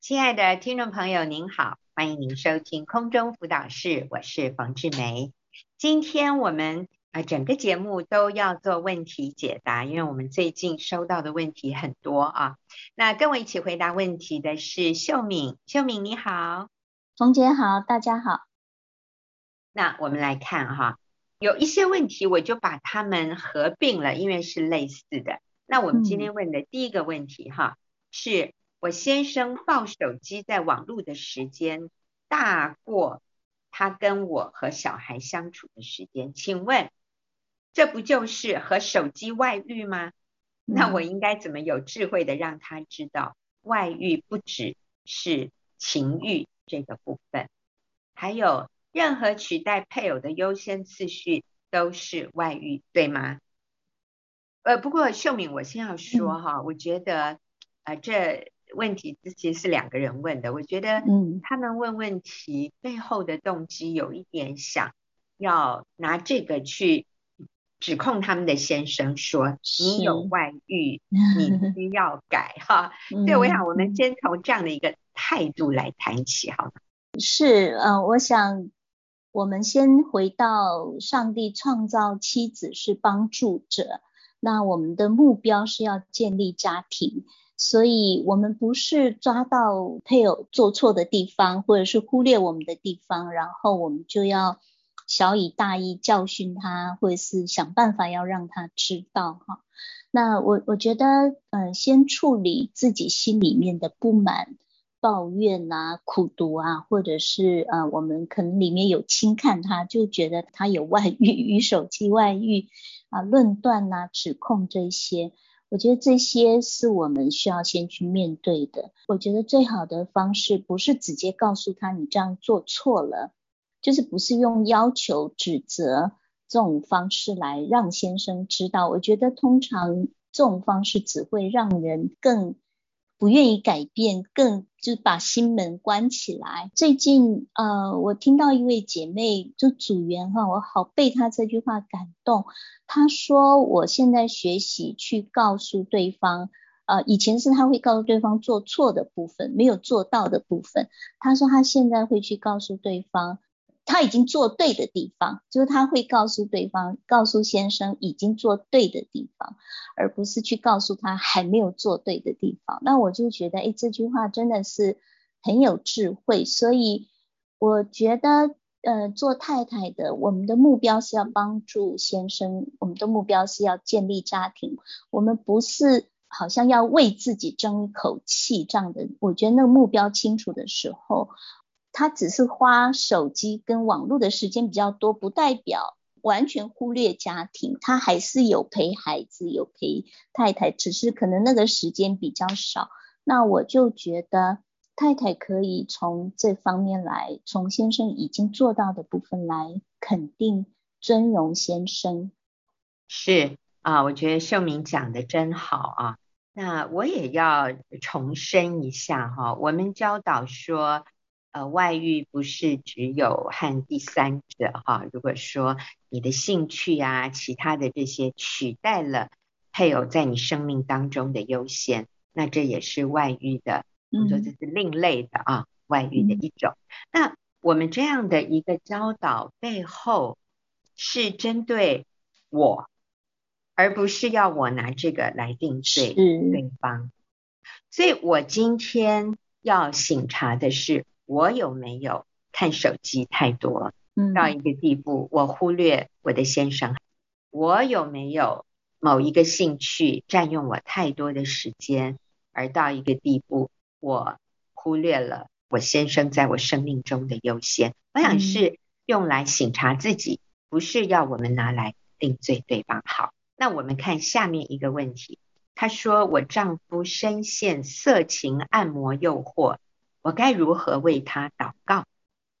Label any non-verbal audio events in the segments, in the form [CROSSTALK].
亲爱的听众朋友，您好，欢迎您收听空中辅导室，我是冯志梅。今天我们啊，整个节目都要做问题解答，因为我们最近收到的问题很多啊。那跟我一起回答问题的是秀敏，秀敏你好，冯姐好，大家好。那我们来看哈，有一些问题我就把它们合并了，因为是类似的。那我们今天问的第一个问题哈，嗯、是。我先生抱手机在网络的时间大过他跟我和小孩相处的时间，请问这不就是和手机外遇吗？那我应该怎么有智慧的让他知道，外遇不只是情欲这个部分，还有任何取代配偶的优先次序都是外遇，对吗？呃，不过秀敏，我先要说哈，我觉得呃这。问题这其实是两个人问的，我觉得，嗯，他们问问题背后的动机有一点想要拿这个去指控他们的先生，说你有外遇，[LAUGHS] 你需要改哈。所以我想我们先从这样的一个态度来谈起，好吗？是，嗯、呃，我想我们先回到上帝创造妻子是帮助者，那我们的目标是要建立家庭。所以，我们不是抓到配偶做错的地方，或者是忽略我们的地方，然后我们就要小以大义教训他，或者是想办法要让他知道哈。那我我觉得，嗯、呃，先处理自己心里面的不满、抱怨啊、苦毒啊，或者是呃，我们可能里面有轻看他，就觉得他有外遇 [LAUGHS] 与手机外遇啊，论断啊、指控这些。我觉得这些是我们需要先去面对的。我觉得最好的方式不是直接告诉他你这样做错了，就是不是用要求、指责这种方式来让先生知道。我觉得通常这种方式只会让人更不愿意改变，更就把心门关起来。最近呃，我听到一位姐妹就组员哈，我好被她这句话感动。她说：“我现在学习去告诉对方，呃，以前是她会告诉对方做错的部分，没有做到的部分。她说她现在会去告诉对方。”他已经做对的地方，就是他会告诉对方，告诉先生已经做对的地方，而不是去告诉他还没有做对的地方。那我就觉得，哎，这句话真的是很有智慧。所以我觉得，呃，做太太的，我们的目标是要帮助先生，我们的目标是要建立家庭，我们不是好像要为自己争一口气这样的。我觉得那个目标清楚的时候。他只是花手机跟网络的时间比较多，不代表完全忽略家庭。他还是有陪孩子，有陪太太，只是可能那个时间比较少。那我就觉得太太可以从这方面来，从先生已经做到的部分来肯定、尊荣先生。是啊，我觉得秀敏讲的真好啊。那我也要重申一下哈，我们教导说。呃，外遇不是只有和第三者哈。如果说你的兴趣啊，其他的这些取代了配偶在你生命当中的优先，那这也是外遇的。我们说这是另类的啊，外遇的一种。那我们这样的一个教导背后是针对我，而不是要我拿这个来定罪对方。所以我今天要醒察的是。我有没有看手机太多，到一个地步，我忽略我的先生？我有没有某一个兴趣占用我太多的时间，而到一个地步，我忽略了我先生在我生命中的优先？我想是用来省察自己，不是要我们拿来定罪对方。好，那我们看下面一个问题，他说：“我丈夫深陷色情按摩诱惑。”我该如何为他祷告？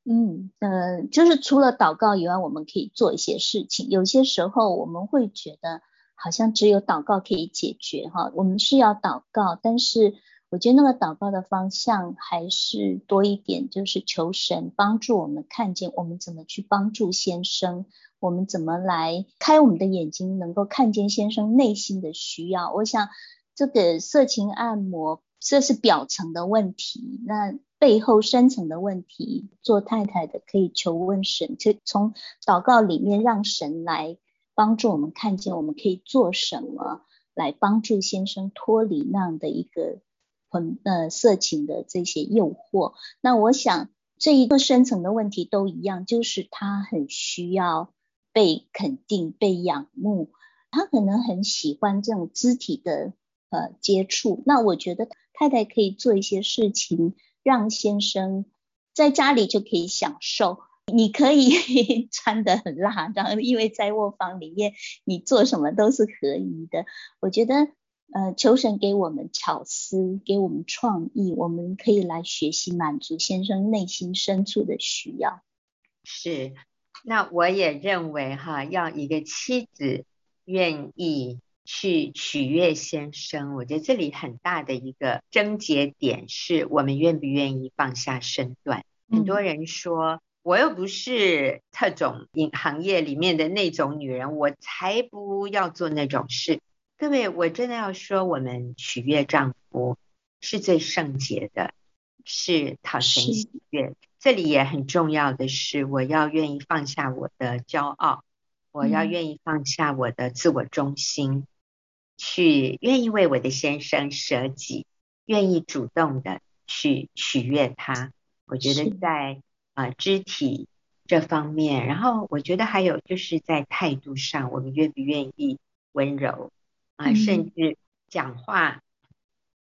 嗯，呃，就是除了祷告以外，我们可以做一些事情。有些时候我们会觉得好像只有祷告可以解决哈，我们是要祷告，但是我觉得那个祷告的方向还是多一点，就是求神帮助我们看见我们怎么去帮助先生，我们怎么来开我们的眼睛，能够看见先生内心的需要。我想这个色情按摩。这是表层的问题，那背后深层的问题，做太太的可以求问神，就从祷告里面让神来帮助我们看见我们可以做什么，来帮助先生脱离那样的一个混呃色情的这些诱惑。那我想这一个深层的问题都一样，就是他很需要被肯定、被仰慕，他可能很喜欢这种肢体的。呃，接触，那我觉得太太可以做一些事情，让先生在家里就可以享受。你可以 [LAUGHS] 穿得很辣，然后因为在卧房里面，你做什么都是可以的。我觉得，呃，求神给我们巧思，给我们创意，我们可以来学习满足先生内心深处的需要。是，那我也认为哈，要一个妻子愿意。去取悦先生，我觉得这里很大的一个症结点是我们愿不愿意放下身段。嗯、很多人说，我又不是特种行业里面的那种女人，我才不要做那种事。各位，我真的要说，我们取悦丈夫是最圣洁的，是讨神喜悦。这里也很重要的是，我要愿意放下我的骄傲，我要愿意放下我的自我中心。嗯去愿意为我的先生舍己，愿意主动的去取悦他。我觉得在啊、呃、肢体这方面，然后我觉得还有就是在态度上，我们愿不愿意温柔啊、呃，甚至讲话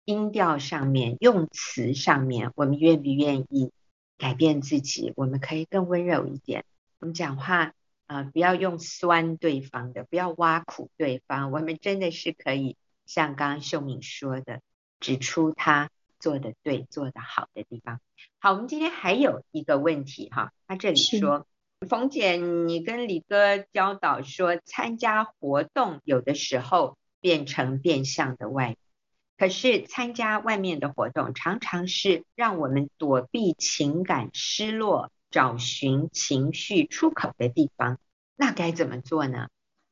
音调上面、用词上面，我们愿不愿意改变自己？我们可以更温柔一点。我们讲话。啊、呃，不要用酸对方的，不要挖苦对方。我们真的是可以像刚刚秀敏说的，指出他做的对、做的好的地方。好，我们今天还有一个问题哈，他这里说，冯姐，你跟李哥教导说，参加活动有的时候变成变相的外，可是参加外面的活动常常是让我们躲避情感失落。找寻情绪出口的地方，那该怎么做呢？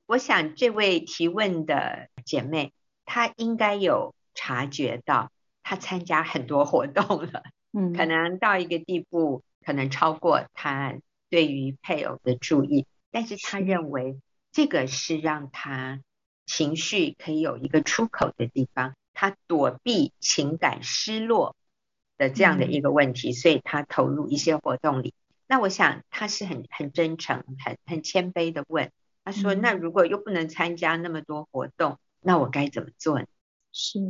我想这位提问的姐妹，她应该有察觉到，她参加很多活动了，嗯，可能到一个地步，可能超过她对于配偶的注意，但是她认为这个是让她情绪可以有一个出口的地方，她躲避情感失落的这样的一个问题，所以她投入一些活动里。那我想他是很很真诚、很很谦卑的问，他说：“那如果又不能参加那么多活动，那我该怎么做呢？”是，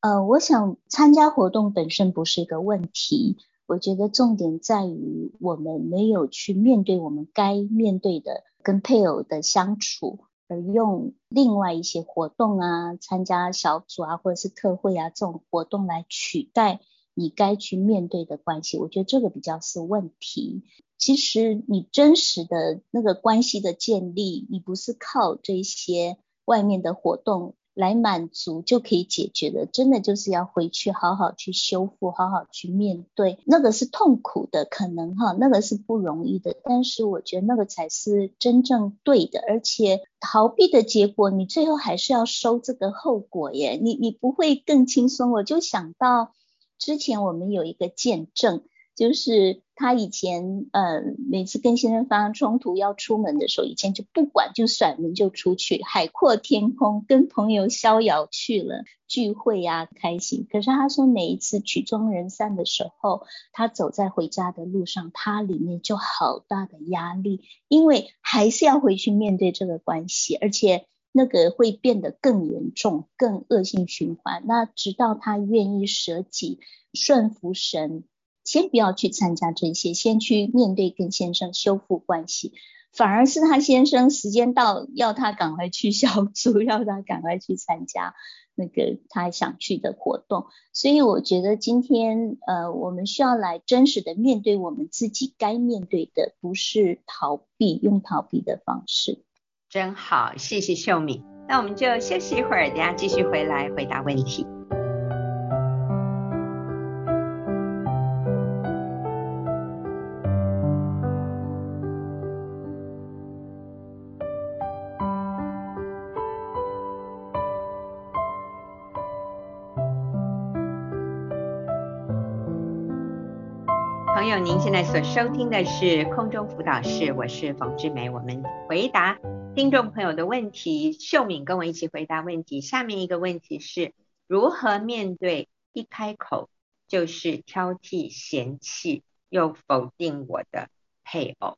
呃，我想参加活动本身不是一个问题，我觉得重点在于我们没有去面对我们该面对的跟配偶的相处，而用另外一些活动啊、参加小组啊或者是特会啊这种活动来取代你该去面对的关系，我觉得这个比较是问题。其实你真实的那个关系的建立，你不是靠这些外面的活动来满足就可以解决的，真的就是要回去好好去修复，好好去面对，那个是痛苦的，可能哈，那个是不容易的，但是我觉得那个才是真正对的，而且逃避的结果，你最后还是要收这个后果耶，你你不会更轻松。我就想到之前我们有一个见证。就是他以前，呃，每次跟先生发生冲突要出门的时候，以前就不管，就甩门就出去，海阔天空，跟朋友逍遥去了，聚会呀，开心。可是他说每一次曲终人散的时候，他走在回家的路上，他里面就好大的压力，因为还是要回去面对这个关系，而且那个会变得更严重，更恶性循环。那直到他愿意舍己，顺服神。先不要去参加这些，先去面对跟先生修复关系，反而是他先生时间到要他赶快去小组，要他赶快去参加那个他想去的活动。所以我觉得今天呃，我们需要来真实的面对我们自己该面对的，不是逃避，用逃避的方式。真好，谢谢秀敏。那我们就休息一会儿，等下继续回来回答问题。朋友，您现在所收听的是空中辅导室，我是冯志梅。我们回答听众朋友的问题，秀敏跟我一起回答问题。下面一个问题是如何面对一开口就是挑剔、嫌弃又否定我的配偶？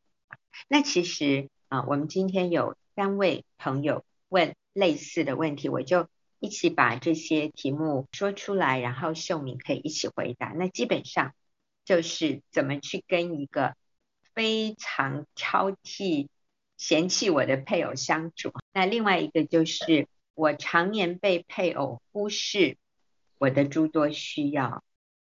那其实啊，我们今天有三位朋友问类似的问题，我就一起把这些题目说出来，然后秀敏可以一起回答。那基本上。就是怎么去跟一个非常挑剔、嫌弃我的配偶相处。那另外一个就是我常年被配偶忽视我的诸多需要，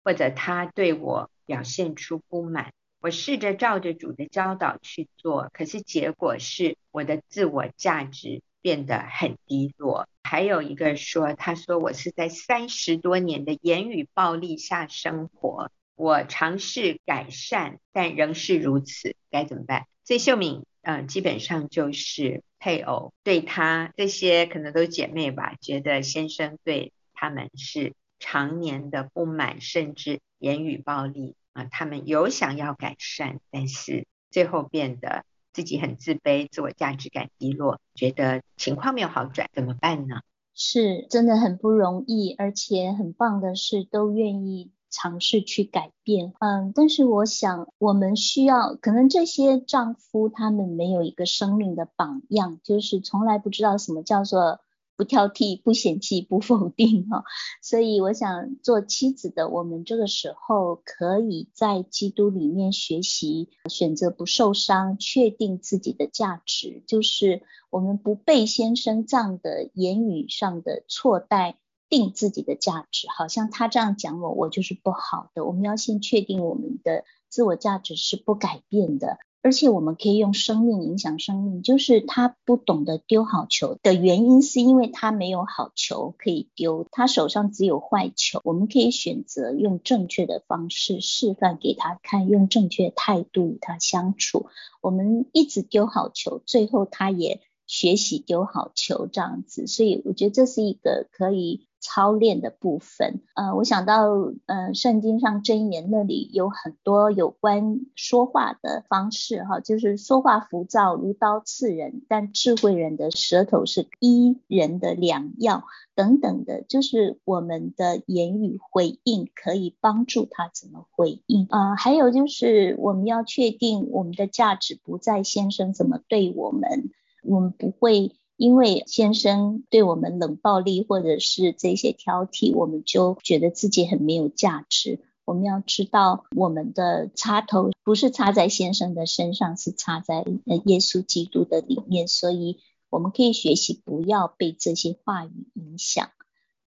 或者他对我表现出不满。我试着照着主的教导去做，可是结果是我的自我价值变得很低落。还有一个说，他说我是在三十多年的言语暴力下生活。我尝试改善，但仍是如此，该怎么办？所以秀敏，嗯、基本上就是配偶对她这些可能都是姐妹吧，觉得先生对他们是常年的不满，甚至言语暴力啊，他们有想要改善，但是最后变得自己很自卑，自我价值感低落，觉得情况没有好转，怎么办呢？是真的很不容易，而且很棒的是都愿意。尝试去改变，嗯，但是我想，我们需要，可能这些丈夫他们没有一个生命的榜样，就是从来不知道什么叫做不挑剔、不嫌弃、不否定哈。所以我想做妻子的，我们这个时候可以在基督里面学习，选择不受伤，确定自己的价值，就是我们不被先生这样的言语上的错待。定自己的价值，好像他这样讲我，我就是不好的。我们要先确定我们的自我价值是不改变的，而且我们可以用生命影响生命。就是他不懂得丢好球的原因，是因为他没有好球可以丢，他手上只有坏球。我们可以选择用正确的方式示范给他看，用正确态度与他相处。我们一直丢好球，最后他也学习丢好球这样子。所以我觉得这是一个可以。操练的部分，呃，我想到，呃，圣经上箴言那里有很多有关说话的方式，哈，就是说话浮躁如刀刺人，但智慧人的舌头是医人的良药，等等的，就是我们的言语回应可以帮助他怎么回应，啊、呃，还有就是我们要确定我们的价值不在先生怎么对我们，我们不会。因为先生对我们冷暴力，或者是这些挑剔，我们就觉得自己很没有价值。我们要知道，我们的插头不是插在先生的身上，是插在耶稣基督的里面。所以我们可以学习不要被这些话语影响。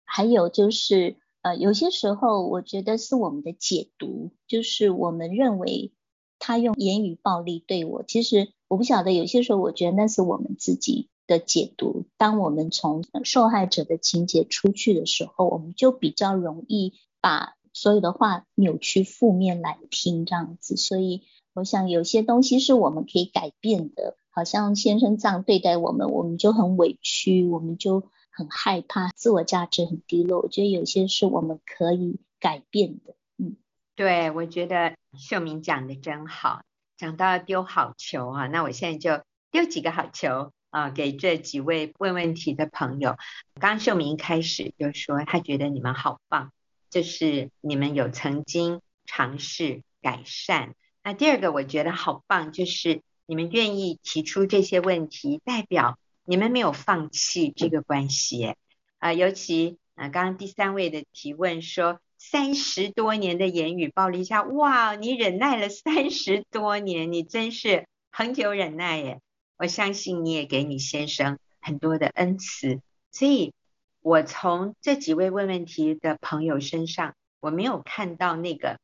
还有就是，呃，有些时候我觉得是我们的解读，就是我们认为他用言语暴力对我，其实我不晓得。有些时候我觉得那是我们自己。的解读，当我们从受害者的情节出去的时候，我们就比较容易把所有的话扭曲负面来听，这样子。所以，我想有些东西是我们可以改变的。好像先生这样对待我们，我们就很委屈，我们就很害怕，自我价值很低落。我觉得有些是我们可以改变的。嗯，对，我觉得秀敏讲的真好，讲到丢好球啊，那我现在就丢几个好球。啊，给这几位问问题的朋友，刚秀明一开始就说，他觉得你们好棒，就是你们有曾经尝试改善。那第二个我觉得好棒，就是你们愿意提出这些问题，代表你们没有放弃这个关系。啊，尤其啊，刚刚第三位的提问说，三十多年的言语暴力下，哇，你忍耐了三十多年，你真是恒久忍耐耶。我相信你也给你先生很多的恩赐，所以我从这几位问问题的朋友身上，我没有看到那个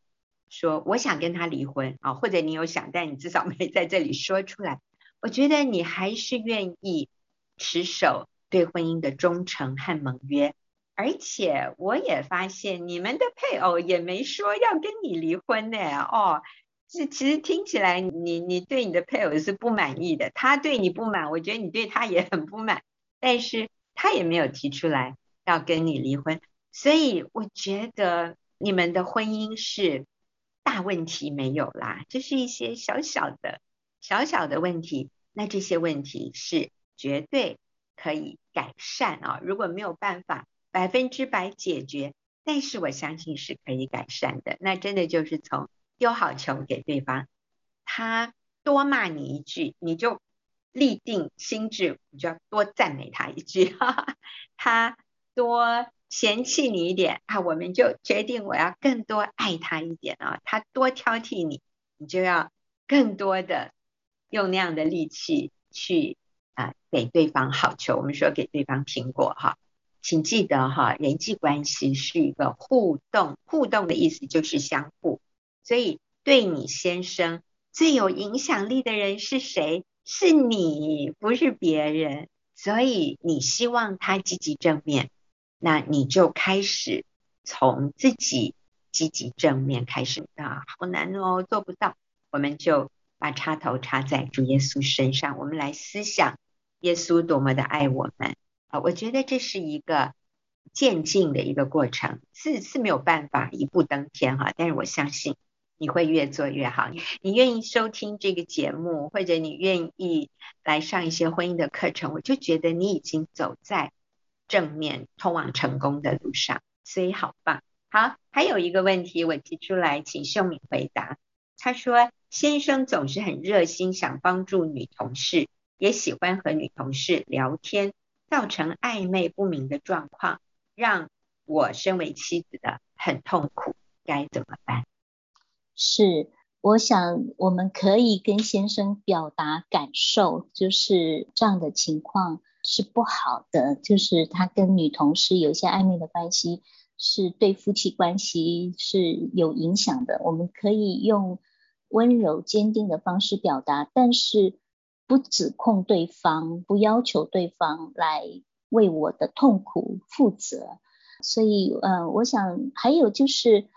说我想跟他离婚啊，或者你有想，但你至少没在这里说出来。我觉得你还是愿意持守对婚姻的忠诚和盟约，而且我也发现你们的配偶也没说要跟你离婚呢，哦。这其实听起来你，你对你的配偶是不满意的，他对你不满，我觉得你对他也很不满，但是他也没有提出来要跟你离婚，所以我觉得你们的婚姻是大问题没有啦，就是一些小小的、小小的问题。那这些问题是绝对可以改善啊！如果没有办法百分之百解决，但是我相信是可以改善的。那真的就是从丢好球给对方，他多骂你一句，你就立定心智，你就要多赞美他一句；哈哈，他多嫌弃你一点啊，我们就决定我要更多爱他一点啊。他多挑剔你，你就要更多的用那样的力气去啊给对方好球。我们说给对方苹果哈，请记得哈，人际关系是一个互动，互动的意思就是相互。所以对你先生最有影响力的人是谁？是你，不是别人。所以你希望他积极正面。那你就开始从自己积极正面开始啊，好难哦，做不到。我们就把插头插在主耶稣身上，我们来思想耶稣多么的爱我们啊！我觉得这是一个渐进的一个过程，是是没有办法一步登天哈。但是我相信你会越做越好。你愿意收听这个节目，或者你愿意来上一些婚姻的课程，我就觉得你已经走在。正面通往成功的路上，所以好棒。好，还有一个问题我提出来，请秀敏回答。他说，先生总是很热心，想帮助女同事，也喜欢和女同事聊天，造成暧昧不明的状况，让我身为妻子的很痛苦，该怎么办？是，我想我们可以跟先生表达感受，就是这样的情况。是不好的，就是他跟女同事有一些暧昧的关系，是对夫妻关系是有影响的。我们可以用温柔坚定的方式表达，但是不指控对方，不要求对方来为我的痛苦负责。所以，呃，我想还有就是，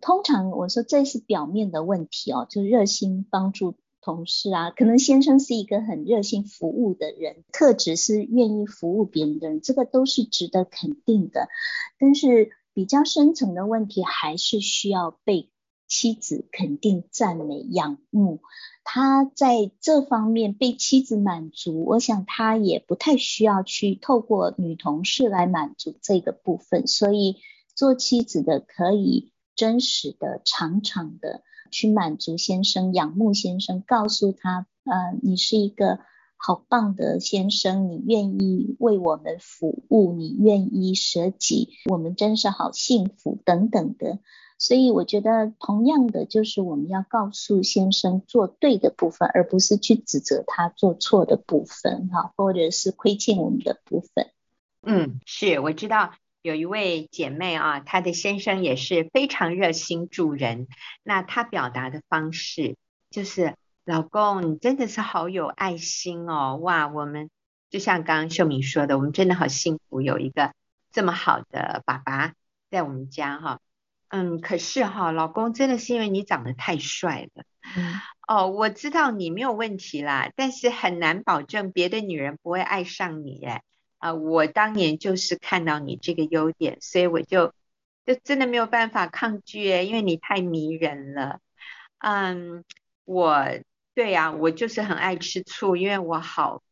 通常我说这是表面的问题哦，就热心帮助。同事啊，可能先生是一个很热心服务的人，特质是愿意服务别人的人，这个都是值得肯定的。但是比较深层的问题，还是需要被妻子肯定、赞美、仰慕。他在这方面被妻子满足，我想他也不太需要去透过女同事来满足这个部分。所以做妻子的可以真实的、常常的。去满足先生，仰慕先生，告诉他，呃，你是一个好棒的先生，你愿意为我们服务，你愿意舍己，我们真是好幸福，等等的。所以我觉得，同样的，就是我们要告诉先生做对的部分，而不是去指责他做错的部分，哈，或者是亏欠我们的部分。嗯，是，我知道。有一位姐妹啊，她的先生也是非常热心助人。那她表达的方式就是：“老公，你真的是好有爱心哦！哇，我们就像刚刚秀敏说的，我们真的好幸福，有一个这么好的爸爸在我们家哈。嗯，可是哈，老公真的是因为你长得太帅了。嗯，哦，我知道你没有问题啦，但是很难保证别的女人不会爱上你耶。”啊、我当年就是看到你这个优点，所以我就就真的没有办法抗拒，因为你太迷人了。嗯，我对呀、啊，我就是很爱吃醋，因为我好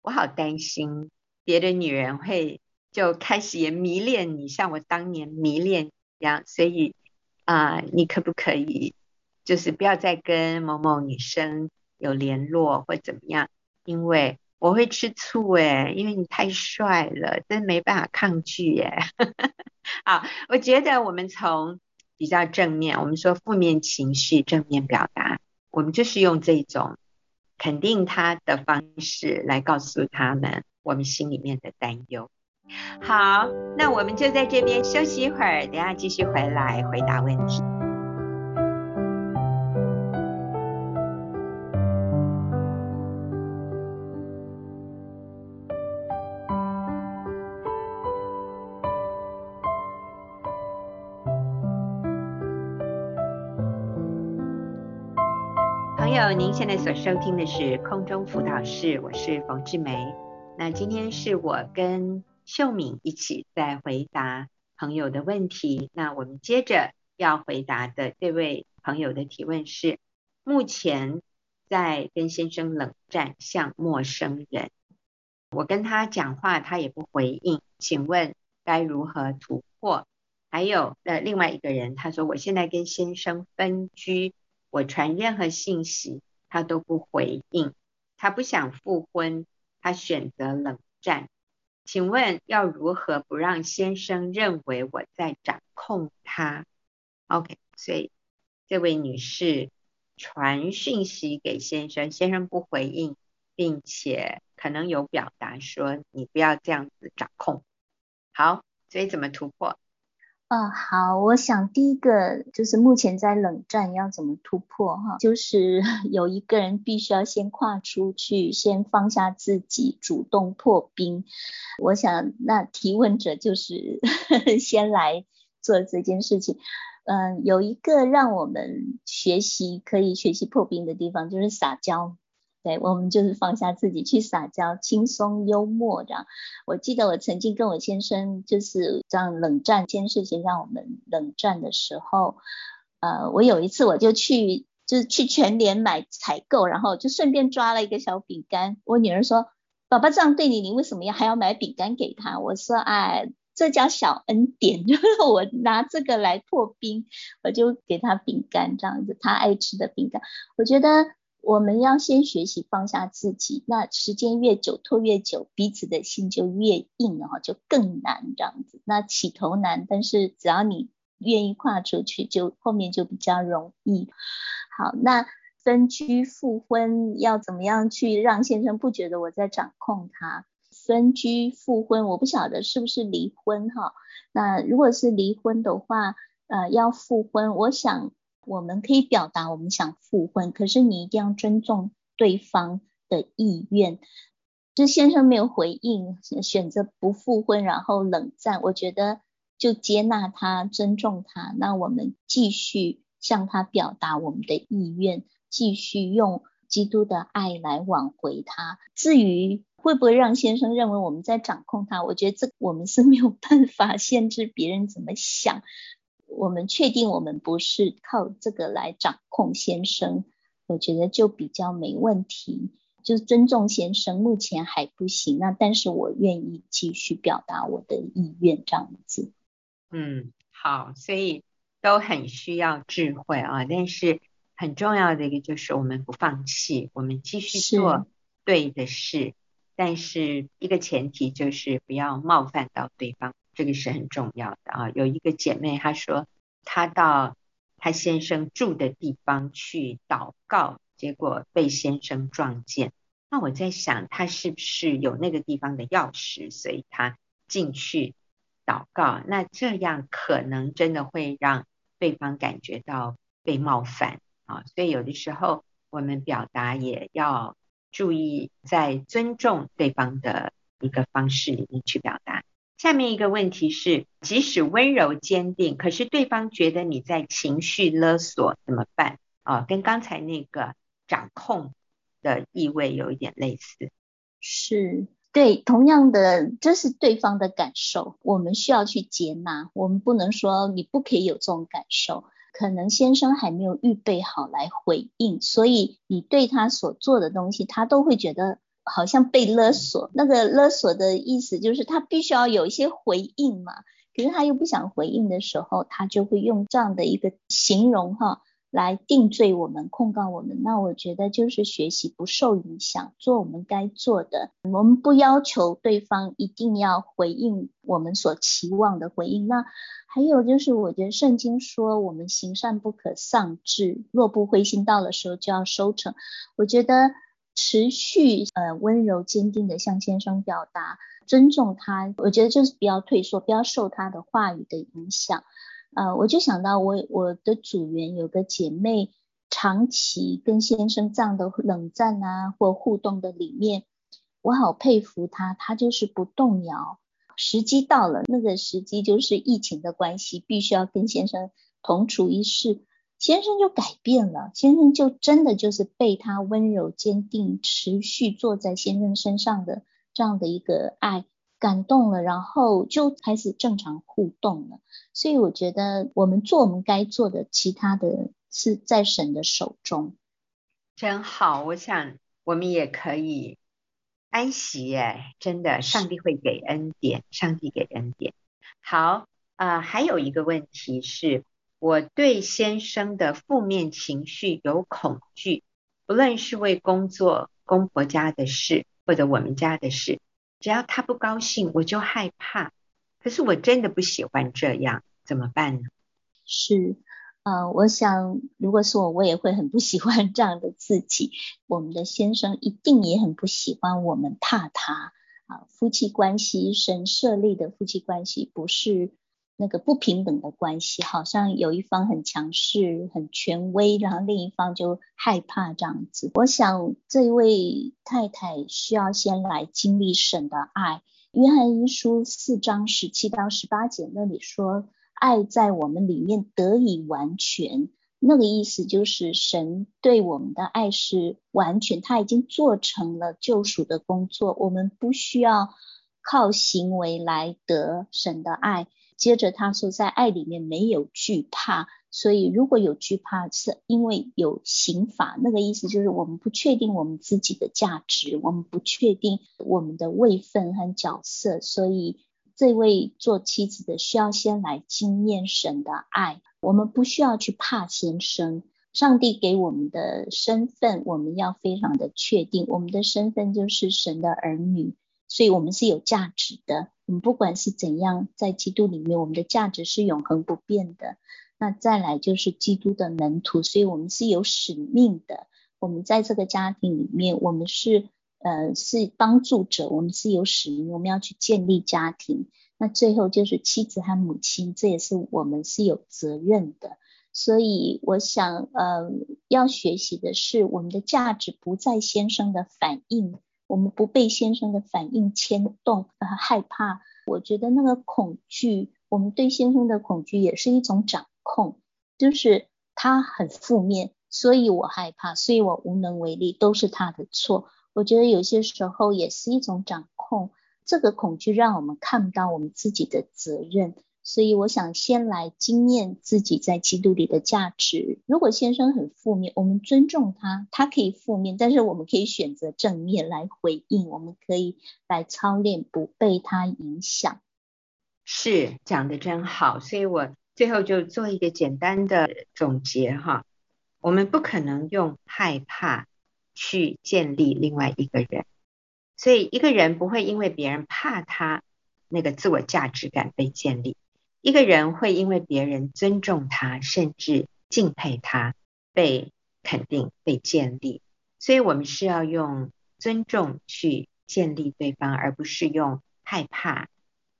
我好担心别的女人会就开始也迷恋你，像我当年迷恋一样。所以啊、你可不可以就是不要再跟某某女生有联络或怎么样？因为。我会吃醋诶，因为你太帅了，真没办法抗拒耶。[LAUGHS] 好，我觉得我们从比较正面，我们说负面情绪正面表达，我们就是用这种肯定他的方式来告诉他们我们心里面的担忧。好，那我们就在这边休息一会儿，等下继续回来回答问题。现在所收听的是空中辅导室，我是冯志梅。那今天是我跟秀敏一起在回答朋友的问题。那我们接着要回答的这位朋友的提问是：目前在跟先生冷战，像陌生人，我跟他讲话，他也不回应，请问该如何突破？还有呃，另外一个人他说，我现在跟先生分居，我传任何信息他都不回应，他不想复婚，他选择冷战。请问要如何不让先生认为我在掌控他？OK，所以这位女士传讯息给先生，先生不回应，并且可能有表达说你不要这样子掌控。好，所以怎么突破？啊、好，我想第一个就是目前在冷战要怎么突破哈，就是 [LAUGHS] 有一个人必须要先跨出去，先放下自己，主动破冰。我想那提问者就是 [LAUGHS] 先来做这件事情。嗯，有一个让我们学习可以学习破冰的地方，就是撒娇。对，我们就是放下自己去撒娇，轻松幽默这样。我记得我曾经跟我先生就是这样冷战，这件事情让我们冷战的时候，呃，我有一次我就去就是去全联买采购，然后就顺便抓了一个小饼干。我女儿说：“爸爸这样对你，你为什么要还要买饼干给他？”我说：“哎，这叫小恩典，[LAUGHS] 就是我拿这个来破冰，我就给他饼干这样子，他爱吃的饼干。”我觉得。我们要先学习放下自己，那时间越久拖越久，彼此的心就越硬，然后就更难这样子。那起头难，但是只要你愿意跨出去，就后面就比较容易。好，那分居复婚要怎么样去让先生不觉得我在掌控他？分居复婚，我不晓得是不是离婚哈。那如果是离婚的话，呃，要复婚，我想。我们可以表达我们想复婚，可是你一定要尊重对方的意愿。就先生没有回应，选择不复婚，然后冷战，我觉得就接纳他，尊重他。那我们继续向他表达我们的意愿，继续用基督的爱来挽回他。至于会不会让先生认为我们在掌控他，我觉得这我们是没有办法限制别人怎么想。我们确定我们不是靠这个来掌控先生，我觉得就比较没问题。就是尊重先生，目前还不行，那但是我愿意继续表达我的意愿，这样子。嗯，好，所以都很需要智慧啊，但是很重要的一个就是我们不放弃，我们继续做对的事，是但是一个前提就是不要冒犯到对方。这个是很重要的啊！有一个姐妹她说，她到她先生住的地方去祷告，结果被先生撞见。那我在想，她是不是有那个地方的钥匙，所以她进去祷告？那这样可能真的会让对方感觉到被冒犯啊！所以有的时候我们表达也要注意，在尊重对方的一个方式里面去表达。下面一个问题是，即使温柔坚定，可是对方觉得你在情绪勒索，怎么办？啊，跟刚才那个掌控的意味有一点类似。是，对，同样的，这是对方的感受，我们需要去接纳，我们不能说你不可以有这种感受。可能先生还没有预备好来回应，所以你对他所做的东西，他都会觉得。好像被勒索，那个勒索的意思就是他必须要有一些回应嘛，可是他又不想回应的时候，他就会用这样的一个形容哈来定罪我们、控告我们。那我觉得就是学习不受影响，做我们该做的，我们不要求对方一定要回应我们所期望的回应。那还有就是，我觉得圣经说我们行善不可丧志，若不灰心，到了时候就要收成。我觉得。持续呃温柔坚定的向先生表达尊重他，我觉得就是不要退缩，不要受他的话语的影响。呃，我就想到我我的组员有个姐妹，长期跟先生这样的冷战啊或互动的里面，我好佩服她，她就是不动摇。时机到了，那个时机就是疫情的关系，必须要跟先生同处一室。先生就改变了，先生就真的就是被他温柔坚定、持续坐在先生身上的这样的一个爱感动了，然后就开始正常互动了。所以我觉得我们做我们该做的，其他的是在神的手中。真好，我想我们也可以安息哎，真的，上帝会给恩典，上帝给恩典。好，呃，还有一个问题是，我对先生的负面情绪有恐惧，不论是为工作、公婆家的事，或者我们家的事，只要他不高兴，我就害怕。可是我真的不喜欢这样，怎么办呢？是。呃，我想，如果是我，我也会很不喜欢这样的自己。我们的先生一定也很不喜欢我们怕他啊。夫妻关系，神设立的夫妻关系不是那个不平等的关系，好像有一方很强势、很权威，然后另一方就害怕这样子。我想，这位太太需要先来经历神的爱。约翰一书四章十七到十八节那里说。爱在我们里面得以完全，那个意思就是神对我们的爱是完全，他已经做成了救赎的工作，我们不需要靠行为来得神的爱。接着他说，在爱里面没有惧怕，所以如果有惧怕，是因为有刑罚。那个意思就是我们不确定我们自己的价值，我们不确定我们的位分和角色，所以。这位做妻子的需要先来经验神的爱，我们不需要去怕先生。上帝给我们的身份，我们要非常的确定，我们的身份就是神的儿女，所以我们是有价值的。我们不管是怎样，在基督里面，我们的价值是永恒不变的。那再来就是基督的门徒，所以我们是有使命的。我们在这个家庭里面，我们是。呃，是帮助者，我们是有使命，我们要去建立家庭。那最后就是妻子和母亲，这也是我们是有责任的。所以我想，呃，要学习的是，我们的价值不在先生的反应，我们不被先生的反应牵动，呃，害怕。我觉得那个恐惧，我们对先生的恐惧也是一种掌控，就是他很负面，所以我害怕，所以我无能为力，都是他的错。我觉得有些时候也是一种掌控，这个恐惧让我们看不到我们自己的责任，所以我想先来经验自己在基督里的价值。如果先生很负面，我们尊重他，他可以负面，但是我们可以选择正面来回应，我们可以来操练，不被他影响。是，讲得真好，所以我最后就做一个简单的总结哈，我们不可能用害怕。去建立另外一个人，所以一个人不会因为别人怕他，那个自我价值感被建立。一个人会因为别人尊重他，甚至敬佩他，被肯定、被建立。所以我们是要用尊重去建立对方，而不是用害怕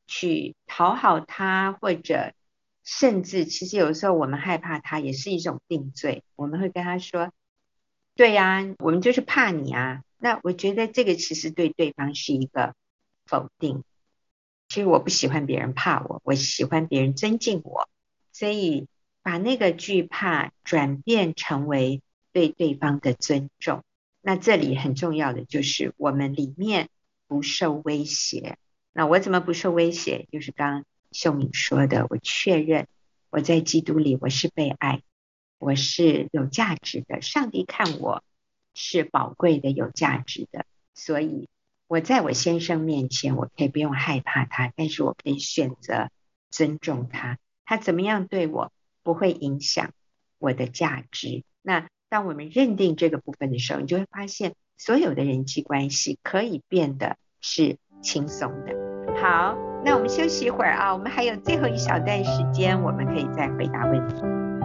去讨好他，或者甚至其实有时候我们害怕他也是一种定罪。我们会跟他说。对呀、啊，我们就是怕你啊。那我觉得这个其实对对方是一个否定。其实我不喜欢别人怕我，我喜欢别人尊敬我。所以把那个惧怕转变成为对对方的尊重。那这里很重要的就是我们里面不受威胁。那我怎么不受威胁？就是刚秀敏说的，我确认我在基督里我是被爱。我是有价值的，上帝看我是宝贵的、有价值的，所以我在我先生面前，我可以不用害怕他，但是我可以选择尊重他。他怎么样对我，不会影响我的价值。那当我们认定这个部分的时候，你就会发现，所有的人际关系可以变得是轻松的。好，那我们休息一会儿啊，我们还有最后一小段时间，我们可以再回答问题。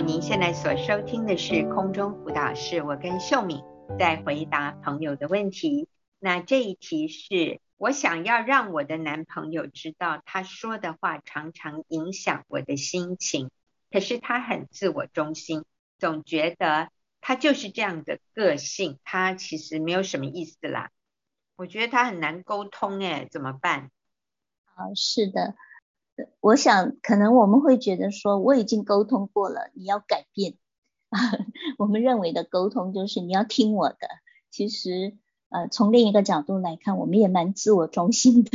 您现在所收听的是空中辅导室，我跟秀敏在回答朋友的问题。那这一题是我想要让我的男朋友知道，他说的话常常影响我的心情，可是他很自我中心，总觉得他就是这样的个性，他其实没有什么意思啦。我觉得他很难沟通，哎，怎么办？啊，是的。我想可能我们会觉得说，我已经沟通过了，你要改变。[LAUGHS] 我们认为的沟通就是你要听我的。其实，呃，从另一个角度来看，我们也蛮自我中心的。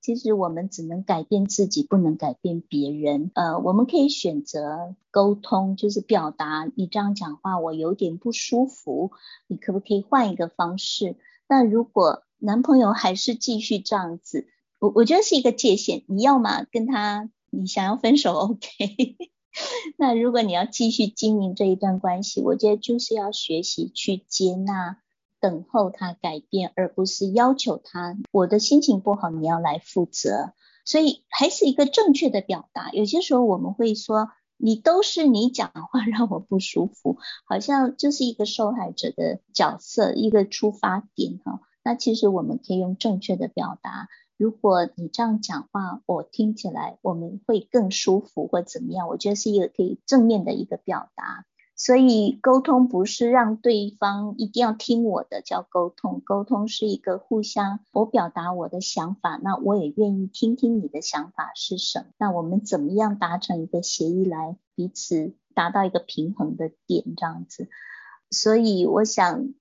其实我们只能改变自己，不能改变别人。呃，我们可以选择沟通，就是表达你这样讲话我有点不舒服，你可不可以换一个方式？那如果男朋友还是继续这样子，我我觉得是一个界限，你要么跟他，你想要分手，[LAUGHS] OK。[LAUGHS] 那如果你要继续经营这一段关系，我觉得就是要学习去接纳，等候他改变，而不是要求他。我的心情不好，你要来负责。所以还是一个正确的表达。有些时候我们会说，你都是你讲话 [LAUGHS] 让我不舒服，好像就是一个受害者的角色，一个出发点哈。那其实我们可以用正确的表达。如果你这样讲话，我听起来我们会更舒服或怎么样？我觉得是一个可以正面的一个表达。所以沟通不是让对方一定要听我的叫沟通，沟通是一个互相，我表达我的想法，那我也愿意听听你的想法是什么。那我们怎么样达成一个协议来彼此达到一个平衡的点这样子？所以我想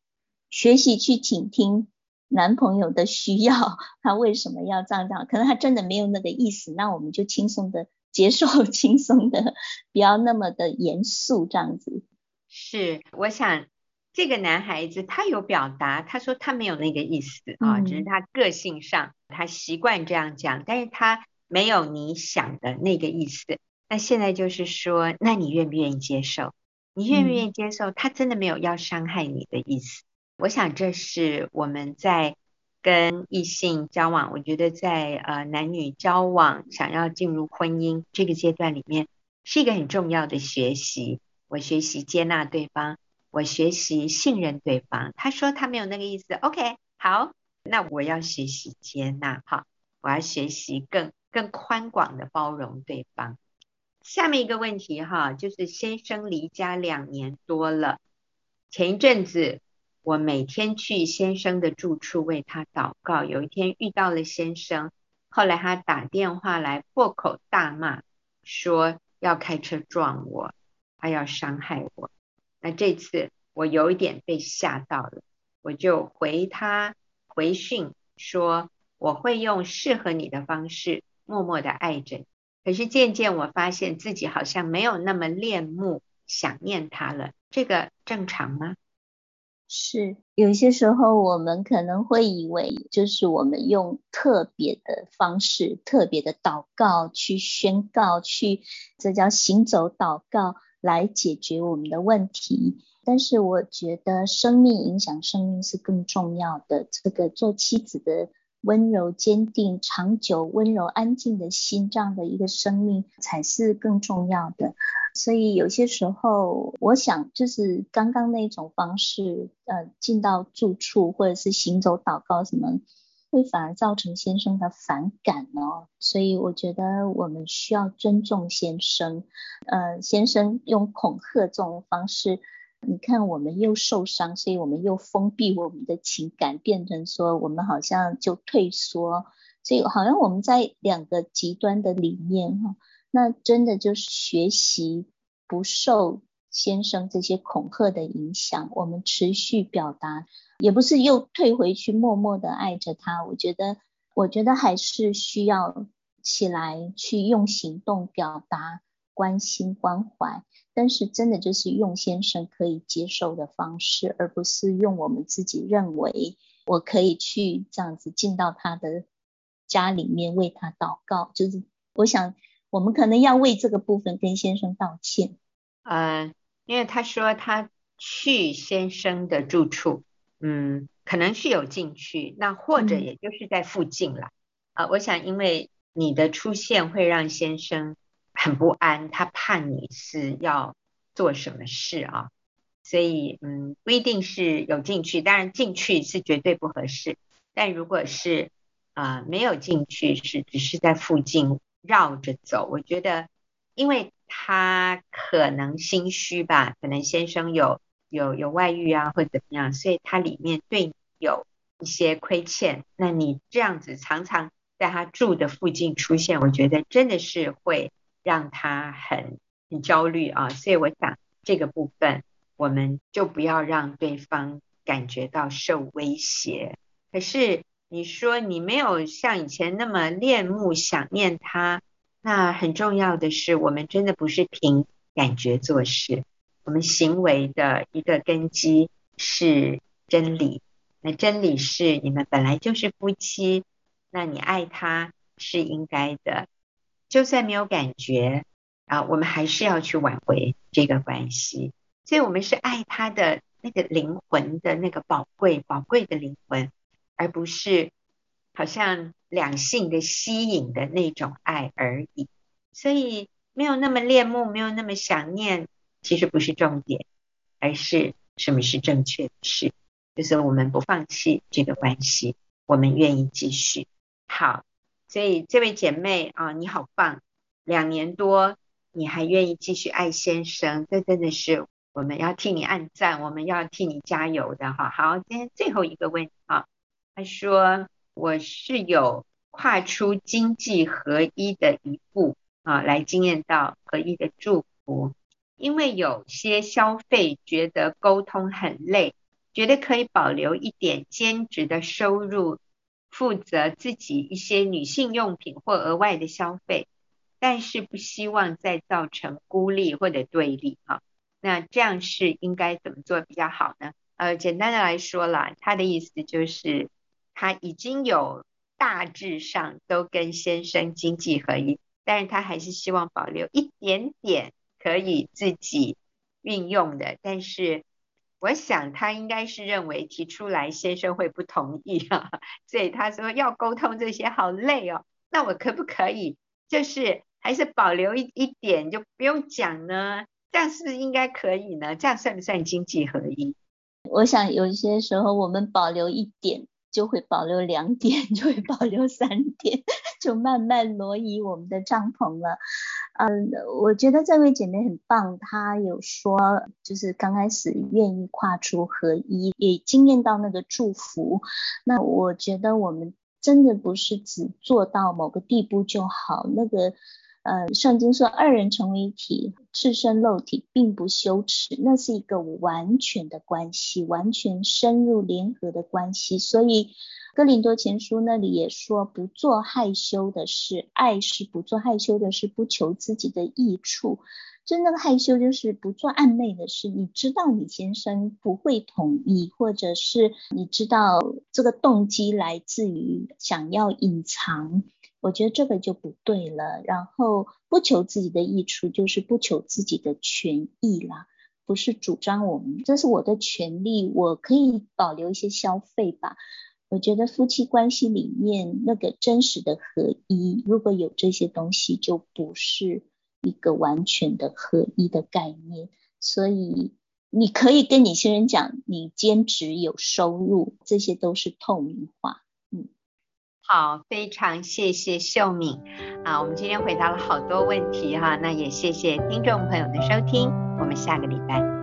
学习去倾听。男朋友的需要，他为什么要这样讲？可能他真的没有那个意思，那我们就轻松的接受，轻松的，不要那么的严肃这样子。是，我想这个男孩子他有表达，他说他没有那个意思啊，嗯，只是他个性上他习惯这样讲，但是他没有你想的那个意思。那现在就是说，那你愿不愿意接受？你愿不愿意接受？他真的没有要伤害你的意思。我想这是我们在跟异性交往，我觉得在呃男女交往想要进入婚姻这个阶段里面，是一个很重要的学习。我学习接纳对方，我学习信任对方。他说他没有那个意思，OK，好，那我要学习接纳，好，我要学习更更宽广的包容对方。下面一个问题哈，就是先生离家两年多了，前一阵子。我每天去先生的住处为他祷告。有一天遇到了先生，后来他打电话来破口大骂，说要开车撞我，他要伤害我。那这次我有一点被吓到了，我就回他回讯说，我会用适合你的方式默默的爱着。可是渐渐我发现自己好像没有那么恋慕想念他了，这个正常吗？是，有些时候我们可能会以为，就是我们用特别的方式、特别的祷告去宣告，去这叫行走祷告来解决我们的问题。但是我觉得生命影响生命是更重要的。这个做妻子的。温柔、坚定、长久、温柔、安静的心，这样的一个生命才是更重要的。所以有些时候，我想就是刚刚那种方式，呃，进到住处或者是行走祷告什么，会反而造成先生的反感哦。所以我觉得我们需要尊重先生，呃，先生用恐吓这种方式。你看，我们又受伤，所以我们又封闭我们的情感，变成说我们好像就退缩，所以好像我们在两个极端的里面哈。那真的就是学习不受先生这些恐吓的影响，我们持续表达，也不是又退回去默默的爱着他。我觉得，我觉得还是需要起来去用行动表达关心关怀。但是真的就是用先生可以接受的方式，而不是用我们自己认为我可以去这样子进到他的家里面为他祷告。就是我想我们可能要为这个部分跟先生道歉。呃，因为他说他去先生的住处，嗯，可能是有进去，那或者也就是在附近了。啊、嗯呃，我想因为你的出现会让先生。很不安，他怕你是要做什么事啊，所以嗯，不一定是有进去，当然进去是绝对不合适。但如果是啊、没有进去，是只是在附近绕着走，我觉得，因为他可能心虚吧，可能先生有有有外遇啊，或怎么样，所以他里面对你有一些亏欠。那你这样子常常在他住的附近出现，我觉得真的是会让他很很焦虑啊。所以我想这个部分，我们就不要让对方感觉到受威胁。可是你说你没有像以前那么恋慕想念他，那很重要的是，我们真的不是凭感觉做事，我们行为的一个根基是真理。那真理是你们本来就是夫妻，那你爱他是应该的，就算没有感觉啊，我们还是要去挽回这个关系。所以，我们是爱他的那个灵魂的那个宝贵、宝贵的灵魂，而不是好像两性的吸引的那种爱而已。所以，没有那么恋慕，没有那么想念，其实不是重点，而是什么是正确的事。就是我们不放弃这个关系，我们愿意继续。好，所以这位姐妹啊，你好棒，两年多你还愿意继续爱先生，这真的是我们要替你按赞，我们要替你加油的哈。好，今天最后一个问题啊，他说我是有跨出经济合一的一步啊，来经验到合一的祝福，因为有些消费觉得沟通很累。觉得可以保留一点兼职的收入，负责自己一些女性用品或额外的消费，但是不希望再造成孤立或者对立哈。那这样是应该怎么做比较好呢？呃，简单的来说啦，他的意思就是他已经有大致上都跟先生经济合一，但是他还是希望保留一点点可以自己运用的，但是。我想他应该是认为提出来先生会不同意啊，所以他说要沟通这些好累哦。那我可不可以就是还是保留一一点就不用讲呢？这样是不是应该可以呢？这样算不算经济合一？我想有些时候我们保留一点。就会保留两点，[LAUGHS] 就会保留三点，[LAUGHS] 就慢慢挪移我们的帐篷了。嗯，我觉得这位姐妹很棒，她有说，就是刚开始愿意跨出合一，也惊艳到那个祝福。那我觉得我们真的不是只做到某个地步就好，那个。呃，圣经说二人成为一体，赤身肉体，并不羞耻，那是一个完全的关系，完全深入联合的关系。所以哥林多前书那里也说，不做害羞的事，爱是不做害羞的事，不求自己的益处。真正的害羞就是不做暧昧的事。你知道你先生不会同意，或者是你知道这个动机来自于想要隐藏。我觉得这个就不对了，然后不求自己的益处，就是不求自己的权益啦，不是主张我们这是我的权利，我可以保留一些消费吧。我觉得夫妻关系里面那个真实的合一，如果有这些东西，就不是一个完全的合一的概念。所以你可以跟你先生讲，你兼职有收入，这些都是透明化。嗯好，非常谢谢秀敏啊，我们今天回答了好多问题哈，那也谢谢听众朋友的收听，我们下个礼拜。